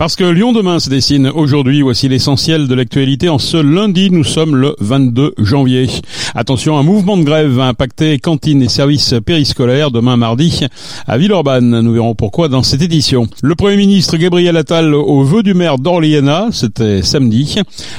Parce que Lyon demain se dessine aujourd'hui, voici l'essentiel de l'actualité. En ce lundi, nous sommes le 22 janvier. Attention, un mouvement de grève va impacter cantines et services périscolaires demain mardi à Villeurbanne. Nous verrons pourquoi dans cette édition. Le Premier ministre Gabriel Attal au vœu du maire d'Orléana, c'était samedi.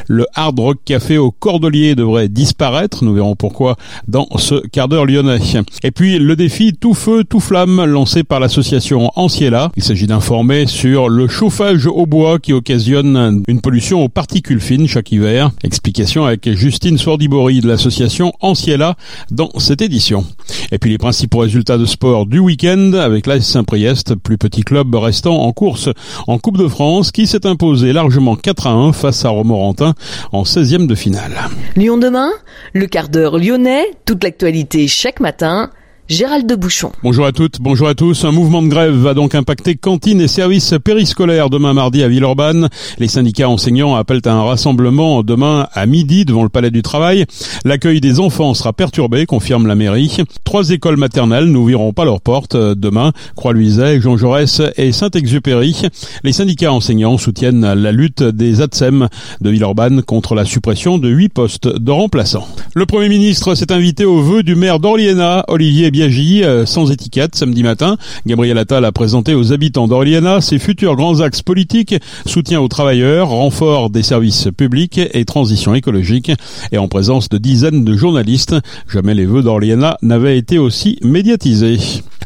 Le Hard Rock Café au Cordelier devrait disparaître. Nous verrons pourquoi dans ce quart d'heure lyonnais. Et puis le défi tout feu, tout flamme lancé par l'association Anciela. Il s'agit d'informer sur le chauffage au bois qui occasionne une pollution aux particules fines chaque hiver. Explication avec Justine Swordibori de l'association Anciela dans cette édition. Et puis les principaux résultats de sport du week-end avec l'AS Saint-Priest, plus petit club restant en course en Coupe de France qui s'est imposé largement 4 à 1 face à Romorantin en 16e de finale. Lyon demain, le quart d'heure lyonnais, toute l'actualité chaque matin Gérald de Bouchon. Bonjour à toutes, bonjour à tous. Un mouvement de grève va donc impacter cantines et services périscolaires demain mardi à Villeurbanne. Les syndicats enseignants appellent à un rassemblement demain à midi devant le Palais du Travail. L'accueil des enfants sera perturbé, confirme la mairie. Trois écoles maternelles n'ouvriront pas leurs portes demain. Croix-Luiset, Jean Jaurès et Saint-Exupéry. Les syndicats enseignants soutiennent la lutte des ATSEM de Villeurbanne contre la suppression de huit postes de remplaçants. Le Premier ministre s'est invité au vœu du maire d'Orliena, Olivier euh, sans étiquette samedi matin. Gabriel Attal a présenté aux habitants d'Orliana ses futurs grands axes politiques, soutien aux travailleurs, renfort des services publics et transition écologique, et en présence de dizaines de journalistes. Jamais les vœux d'Orliana n'avaient été aussi médiatisés.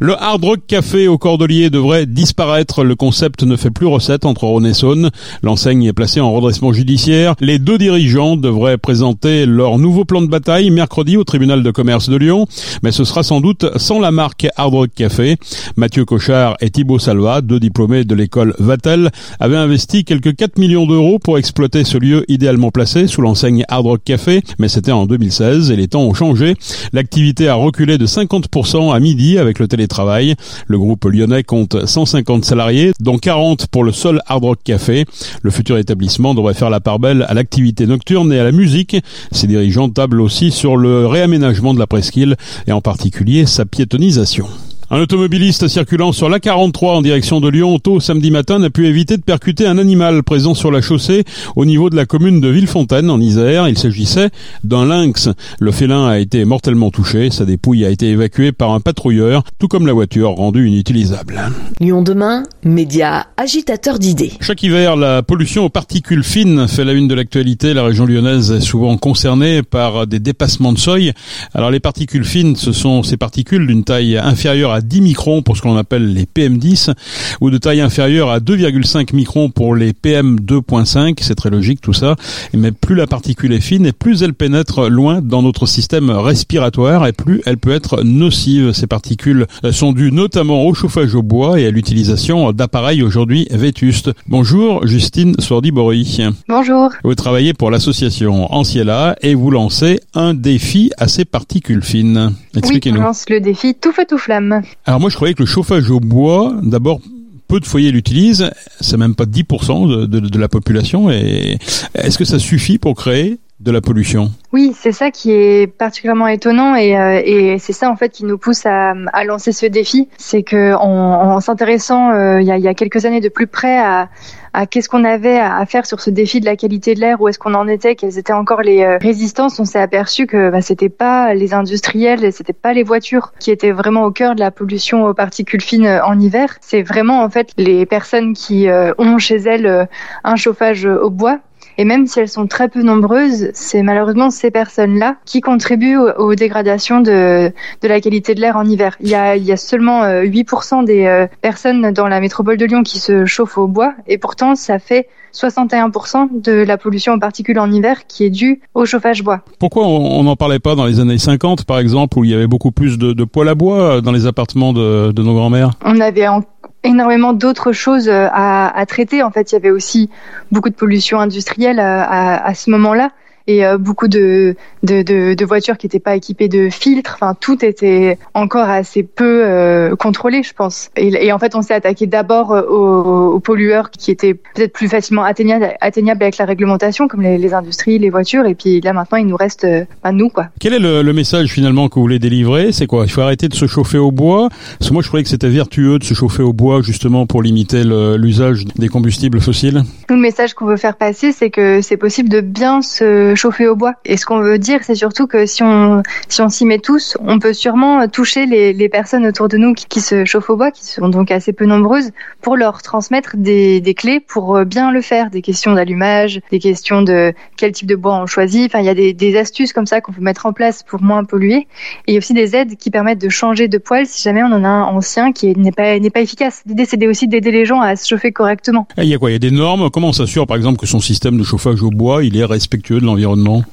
Le Hard Rock Café au Cordelier devrait disparaître. Le concept ne fait plus recette entre Rhône et Saône. L'enseigne est placée en redressement judiciaire. Les deux dirigeants devraient présenter leur nouveau plan de bataille mercredi au tribunal de commerce de Lyon. Mais ce sera sans doute sans la marque Hard Rock Café. Mathieu Cochard et Thibaut Salva, deux diplômés de l'école Vatel, avaient investi quelques 4 millions d'euros pour exploiter ce lieu idéalement placé sous l'enseigne Hard Rock Café. Mais c'était en 2016 et les temps ont changé. L'activité a reculé de 50% à midi avec le télé travail. Le groupe lyonnais compte 150 salariés, dont 40 pour le seul Hard Rock Café. Le futur établissement devrait faire la part belle à l'activité nocturne et à la musique. Ses dirigeants tablent aussi sur le réaménagement de la presqu'île et en particulier sa piétonisation. Un automobiliste circulant sur l'A43 en direction de Lyon tôt samedi matin n'a pu éviter de percuter un animal présent sur la chaussée au niveau de la commune de Villefontaine en Isère. Il s'agissait d'un lynx. Le félin a été mortellement touché. Sa dépouille a été évacuée par un patrouilleur, tout comme la voiture rendue inutilisable. Lyon demain, média agitateur d'idées. Chaque hiver, la pollution aux particules fines fait la une de l'actualité. La région lyonnaise est souvent concernée par des dépassements de seuil. Alors les particules fines, ce sont ces particules d'une taille inférieure à 10 microns pour ce qu'on appelle les PM10 ou de taille inférieure à 2,5 microns pour les PM2.5. C'est très logique tout ça. Mais plus la particule est fine et plus elle pénètre loin dans notre système respiratoire et plus elle peut être nocive. Ces particules sont dues notamment au chauffage au bois et à l'utilisation d'appareils aujourd'hui vétustes. Bonjour Justine Sordibori. Bonjour. Vous travaillez pour l'association Anciela et vous lancez un défi à ces particules fines. Expliquez-nous. Oui, on lance le défi tout feu tout flamme. Alors moi je croyais que le chauffage au bois, d'abord peu de foyers l'utilisent, c'est même pas 10% de, de, la population. Et est-ce que ça suffit pour créer de la pollution Oui, c'est ça qui est particulièrement étonnant et, euh, et c'est ça en fait qui nous pousse à, à lancer ce défi. C'est que en, en s'intéressant euh, il, y a, il y a quelques années de plus près à, à qu'est-ce qu'on avait à faire sur ce défi de la qualité de l'air, où est-ce qu'on en était, quelles étaient encore les euh, résistances, on s'est aperçu que bah, c'était pas les industriels, c'était pas les voitures qui étaient vraiment au cœur de la pollution aux particules fines en hiver. C'est vraiment en fait les personnes qui ont chez elles un chauffage au bois et même si elles sont très peu nombreuses, c'est malheureusement ces personnes-là qui contribuent aux, dégradations de, de, la qualité de l'air en hiver. Il y a, il y a seulement 8% euh, des euh, personnes dans la métropole de Lyon qui se chauffent au bois, et pourtant ça fait 61% de la pollution en particules en hiver qui est due au chauffage bois. Pourquoi on n'en parlait pas dans les années 50, par exemple, où il y avait beaucoup plus de, de poêles à bois dans les appartements de, de nos grands-mères? On avait en énormément d'autres choses euh, à, traiter. En fait, il y avait aussi beaucoup de pollution industrielle euh, à, à, ce moment-là. Et beaucoup de, de, de, de, voitures qui n'étaient pas équipées de filtres. Enfin, tout était encore assez peu contrôlé, je pense. Et, et en fait, on s'est attaqué d'abord aux, aux, pollueurs qui étaient peut-être plus facilement atteignables, atteignables avec la réglementation, comme les, les, industries, les voitures. Et puis là, maintenant, il nous reste bah, nous, quoi. Quel est le, le message finalement que vous voulez délivrer? C'est quoi? Il faut arrêter de se chauffer au bois? Parce que moi, je croyais que c'était vertueux de se chauffer au bois justement pour limiter l'usage des combustibles fossiles. Le message qu'on veut faire passer, c'est que c'est possible de bien se chauffer au bois. Et ce qu'on veut dire, c'est surtout que si on si on s'y met tous, on peut sûrement toucher les, les personnes autour de nous qui, qui, se chauffent au bois, qui sont donc assez peu nombreuses, pour leur transmettre des, des clés pour bien le faire, des questions d'allumage, des questions de quel type de bois on choisit. Enfin, il y a des, des astuces comme ça qu'on peut mettre en place pour moins polluer. Et il y a aussi des aides qui permettent de changer de poêle si jamais on en a un ancien qui n'est pas n'est pas efficace. L'idée c'est aussi d'aider les gens à se chauffer correctement. il y a quoi? Il y a des normes? Comment on s'assure par exemple que son système de chauffage au bois il est respectueux de l'environnement?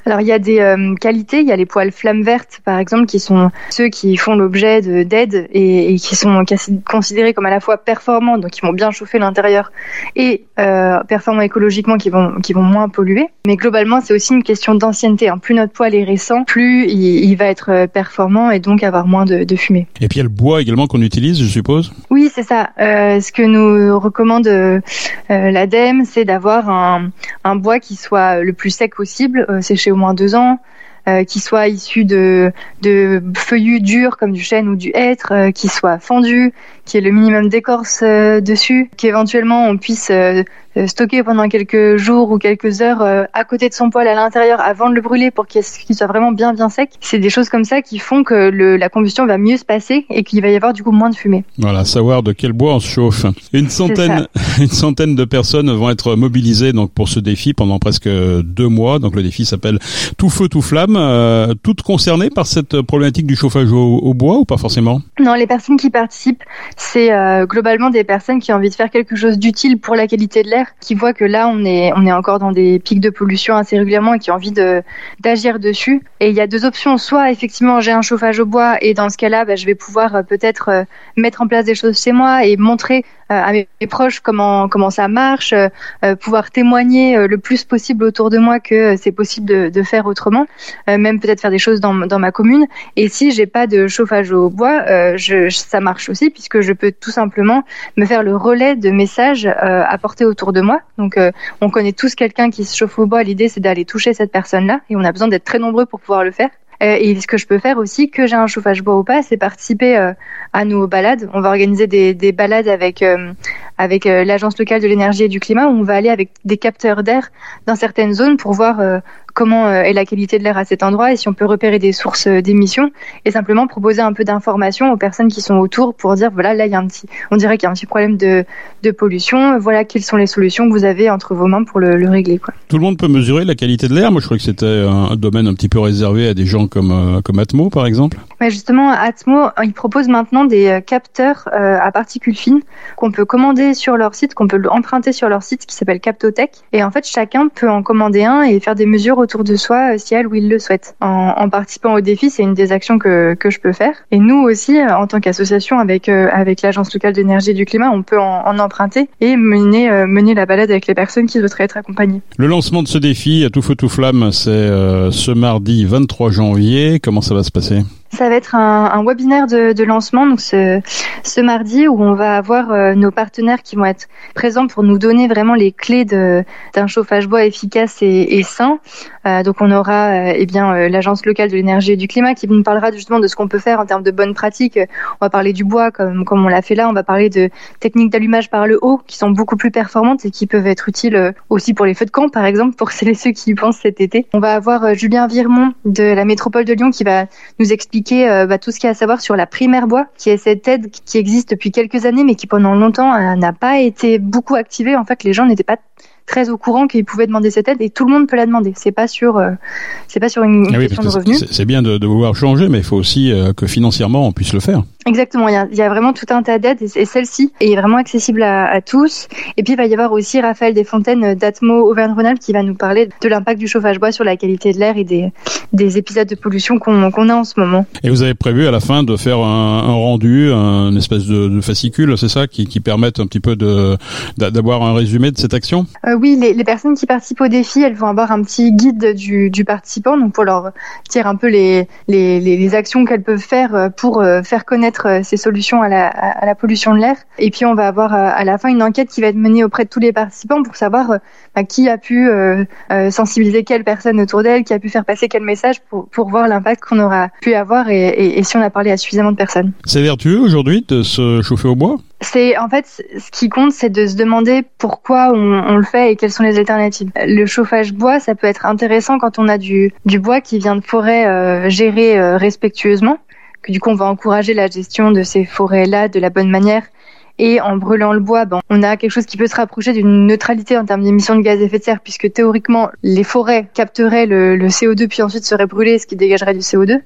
Alors il y a des euh, qualités. Il y a les poêles flammes vertes par exemple qui sont ceux qui font l'objet d'aide et, et, qui sont considérés comme à la fois performants donc qui vont bien chauffer l'intérieur et euh, performants écologiquement qui vont qui vont moins polluer. Mais globalement c'est aussi une question d'ancienneté. Hein. Plus notre poêle est récent, plus il, il, va être euh, performant et donc avoir moins de, de fumée. Et puis il y a le bois également qu'on utilise, je suppose? Oui, c'est ça. Euh, ce que nous recommande l'ADEME, c'est d'avoir un, un, bois qui soit le plus sec possible, euh, séché au moins deux ans, euh, qui soit issu de, feuillus durs comme du chêne ou du hêtre, euh, qui soit fendu, qui ait le minimum d'écorce dessus, qu'éventuellement on puisse stocker pendant quelques jours ou quelques heures à côté de son poêle à l'intérieur avant de le brûler pour qu'il soit vraiment bien bien sec. C'est des choses comme ça qui font que le, la combustion va mieux se passer et qu'il va y avoir du coup moins de fumée. Voilà, savoir de quel bois on se chauffe. Une centaine, une centaine de personnes vont être mobilisées donc pour ce défi pendant presque deux mois. Donc le défi s'appelle Tout feu tout flamme. Euh, toutes concernées par cette problématique du chauffage au, au bois ou pas forcément? Non, les personnes qui participent, c'est euh, globalement des personnes qui ont envie de faire quelque chose d'utile pour la qualité de l'air, qui voient que là on est on est encore dans des pics de pollution assez régulièrement et qui ont envie d'agir dessus. Et il y a deux options, soit effectivement j'ai un chauffage au bois et dans ce cas-là, bah, je vais pouvoir euh, peut-être euh, mettre en place des choses chez moi et montrer à mes proches comment comment ça marche, euh, pouvoir témoigner le plus possible autour de moi que c'est possible de, faire autrement, euh, même peut-être faire des choses dans, dans ma commune. Et si j'ai pas de chauffage au bois, euh, ça marche aussi puisque je peux tout simplement me faire le relais de messages apportés autour de moi. Donc on connaît tous quelqu'un qui se chauffe au bois. L'idée c'est d'aller toucher cette personne-là et on a besoin d'être très nombreux pour pouvoir le faire. Euh, et ce que je peux faire aussi, que j'ai un chauffage bois ou pas, c'est participer euh, à nos balades. On va organiser des, des balades avec euh, avec l'agence locale de l'énergie et du climat où on va aller avec des capteurs d'air dans certaines zones pour voir comment euh, est la qualité de l'air à cet endroit et si on peut repérer des sources euh, d'émissions et simplement proposer un peu d'informations aux personnes qui sont autour pour dire voilà là il y a un petit on dirait qu'il y a un petit problème de, de pollution voilà quelles sont les solutions que vous avez entre vos mains pour le, le régler quoi. Tout le monde peut mesurer la qualité de l'air moi je crois que c'était un domaine un petit peu réservé à des gens comme euh, comme Atmo par exemple. Ouais, justement Atmo il propose maintenant des capteurs euh, à particules fines qu'on peut commander sur leur site qu'on peut emprunter sur leur site qui s'appelle Captotech et en fait chacun peut en commander un et faire des mesures autour de soi euh, si elle ou il le souhaite. En, en participant au défi, c'est une des actions que, que je peux faire. Et nous aussi, euh, en tant qu'association avec, euh, avec l'Agence locale d'énergie et du climat, on peut en, en emprunter et mener, mener la balade avec les personnes qui souhaiteraient être accompagnées. Le lancement de ce défi à tout feu tout flamme, c'est ce mardi 23 janvier. Comment ça va se passer? Ça va être un, un webinaire de, de, lancement donc ce, ce, mardi où on va avoir euh, nos partenaires qui vont être présents pour nous donner vraiment les clés d'un chauffage bois efficace et, et sain. Euh, donc on aura euh, eh bien euh, l'agence locale de l'énergie et du climat qui nous parlera justement de ce qu'on peut faire en termes de bonnes pratiques. On va parler du bois comme comme on l'a fait là. On va parler de techniques d'allumage par le haut qui sont beaucoup plus performantes et qui peuvent être utiles aussi pour les feux de camp par exemple pour celles et ceux qui y pensent cet été. On va avoir Julien Virmont de la métropole de Lyon qui va nous expliquer bah, tout ce qu'il y a à savoir sur la primaire bois, qui est cette aide qui existe depuis quelques années, mais qui pendant longtemps n'a pas été beaucoup activée. En fait, les gens n'étaient pas très au courant qu'ils pouvaient demander cette aide et tout le monde peut la demander. C'est pas sur, euh, c'est pas sur une, une ah oui, question de revenus. C'est bien de, de, vouloir changer, mais il faut aussi euh, que financièrement on puisse le faire. Exactement, il y, a, il y, a, vraiment tout un tas d'aides et, celle-ci est vraiment accessible à, à, tous. Et puis il va y avoir aussi Raphaël Desfontaines d'Atmo Auvergne-Rhône-Alpes qui va nous parler de l'impact du chauffage bois sur la qualité de l'air et des, des, épisodes de pollution qu'on qu a en ce moment. Et vous avez prévu à la fin de faire un, un rendu, un espèce de, de fascicule, c'est ça, qui, qui permettent un petit peu d'avoir un résumé de cette action? Euh, Oui, les, les, personnes qui participent au défi, elles vont avoir un petit guide du, du participant, donc pour leur dire un peu les, les, les actions qu'elles peuvent faire pour euh, faire connaître euh, ces solutions à la, à la pollution de l'air. Et puis on va avoir euh, à la fin une enquête qui va être menée auprès de tous les participants pour savoir euh, bah, qui a pu sensibiliser quelle personne autour d'elle, qui a pu faire passer quel message pour, pour voir l'impact qu'on aura pu avoir et, et, et si on a parlé à suffisamment de personnes. C'est vertueux aujourd'hui de se chauffer au bois? C'est en fait ce qui compte, c'est de se demander pourquoi on, on, le fait et quelles sont les alternatives. Le chauffage bois, ça peut être intéressant quand on a du, du bois qui vient de forêt euh, gérée euh, respectueusement que du coup on va encourager la gestion de ces forêts-là de la bonne manière. Et en brûlant le bois, ben, on a quelque chose qui peut se rapprocher d'une neutralité en termes d'émissions de gaz à effet de serre, puisque théoriquement, les forêts capteraient le, le CO2 puis ensuite seraient brûlées, ce qui dégagerait du CO2.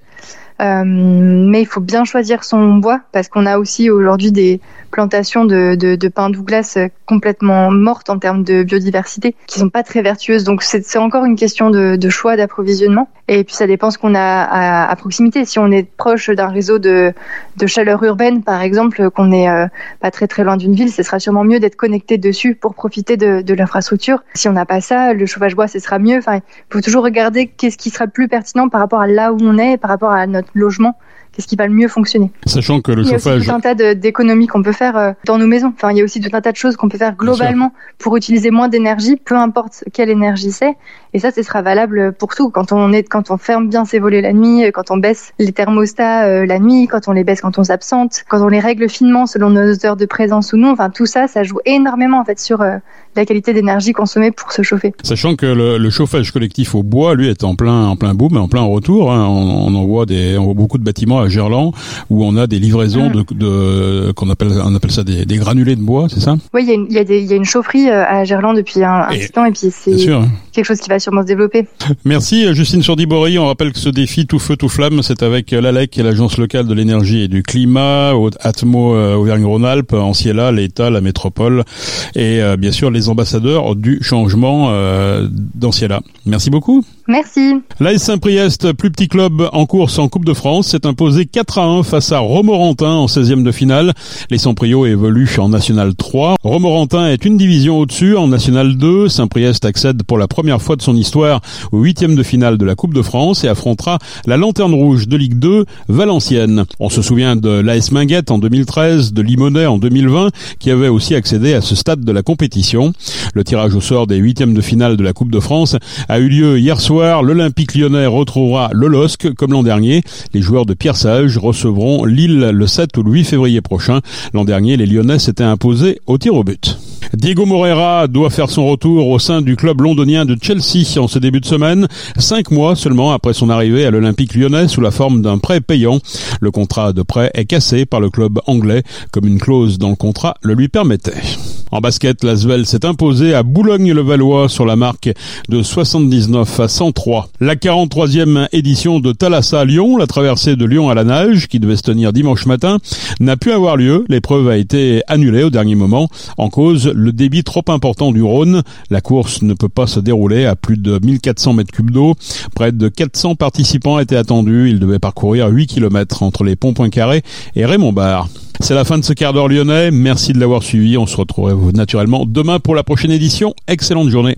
Euh, mais il faut bien choisir son bois parce qu'on a aussi aujourd'hui des plantations de, de, de pins Douglas complètement mortes en termes de biodiversité qui sont pas très vertueuses. Donc c'est encore une question de, de choix d'approvisionnement. Et puis ça dépend ce qu'on a à, à, proximité. Si on est proche d'un réseau de, de chaleur urbaine, par exemple, qu'on est euh, pas très très loin d'une ville, ce sera sûrement mieux d'être connecté dessus pour profiter de, de l'infrastructure. Si on n'a pas ça, le chauffage bois, ce sera mieux. Enfin, il faut toujours regarder qu'est-ce qui sera plus pertinent par rapport à là où on est, par rapport à notre logement qu'est-ce qui va le mieux fonctionner. Sachant que le il y a chauffage. Aussi tout un tas d'économies qu'on peut faire euh, dans nos maisons. Enfin, il y a aussi tout un tas de choses qu'on peut faire globalement pour utiliser moins d'énergie, peu importe quelle énergie c'est. Et ça, ce sera valable pour tout. Quand on est, quand on ferme bien ses volets la nuit, quand on baisse les thermostats euh, la nuit, quand on les baisse quand on s'absente, quand on les règle finement selon nos heures de présence ou non. Enfin, tout ça, ça joue énormément en fait sur euh, la qualité d'énergie consommée pour se chauffer. Sachant que le, le, chauffage collectif au bois, lui, est en plein, en plein boom, en plein retour. Hein. On, on, en voit des, on voit beaucoup de bâtiments à Gerland où on a des livraisons mmh. de, de qu'on appelle, on appelle ça des, des granulés de bois, c'est ça? Oui, il y, a une, y, a des, y a une chaufferie à Gerland depuis un, un et, petit temps et puis c'est quelque chose qui va sûrement se développer. Merci Justine Sourdibori. On rappelle que ce défi tout feu tout flamme, c'est avec l'ALEC, l'agence locale de l'énergie et du climat, Atmo Auvergne-Rhône-Alpes, Anciela, l'État, la métropole et euh, bien sûr les ambassadeurs du changement euh, d'Anciela. Merci beaucoup. Merci. L'AS Saint-Priest, plus petit club en course en Coupe de France, s'est imposé 4 à 1 face à Romorantin en 16e de finale. Les Saint-Priot évoluent en National 3. Romorantin est une division au-dessus en National 2. Saint-Priest accède pour la première fois de son histoire au huitième de finale de la Coupe de France et affrontera la Lanterne Rouge de Ligue 2, Valenciennes. On se souvient de l'AS Minguette en 2013, de Limonest en 2020, qui avait aussi accédé à ce stade de la compétition. Le tirage au sort des huitièmes de finale de la Coupe de France a eu lieu hier soir l'Olympique lyonnais retrouvera le LOSC comme l'an dernier. Les joueurs de Pierre Sage recevront Lille le 7 ou le 8 février prochain. L'an dernier, les Lyonnais s'étaient imposés au tir au but. Diego Moreira doit faire son retour au sein du club londonien de Chelsea en ce début de semaine, cinq mois seulement après son arrivée à l'Olympique lyonnais sous la forme d'un prêt payant. Le contrat de prêt est cassé par le club anglais, comme une clause dans le contrat le lui permettait. En basket, l'Asvel s'est imposé à Boulogne-le-Valois sur la marque de 79 à 103. La 43e édition de Thalassa Lyon, la traversée de Lyon à la nage, qui devait se tenir dimanche matin, n'a pu avoir lieu. L'épreuve a été annulée au dernier moment. En cause, le débit trop important du Rhône. La course ne peut pas se dérouler à plus de 1400 mètres cubes d'eau. Près de 400 participants étaient attendus. Ils devaient parcourir 8 km entre les ponts Poincaré et Raymond Barre. C'est la fin de ce quart d'heure lyonnais. Merci de l'avoir suivi. On se retrouve naturellement demain pour la prochaine édition. Excellente journée.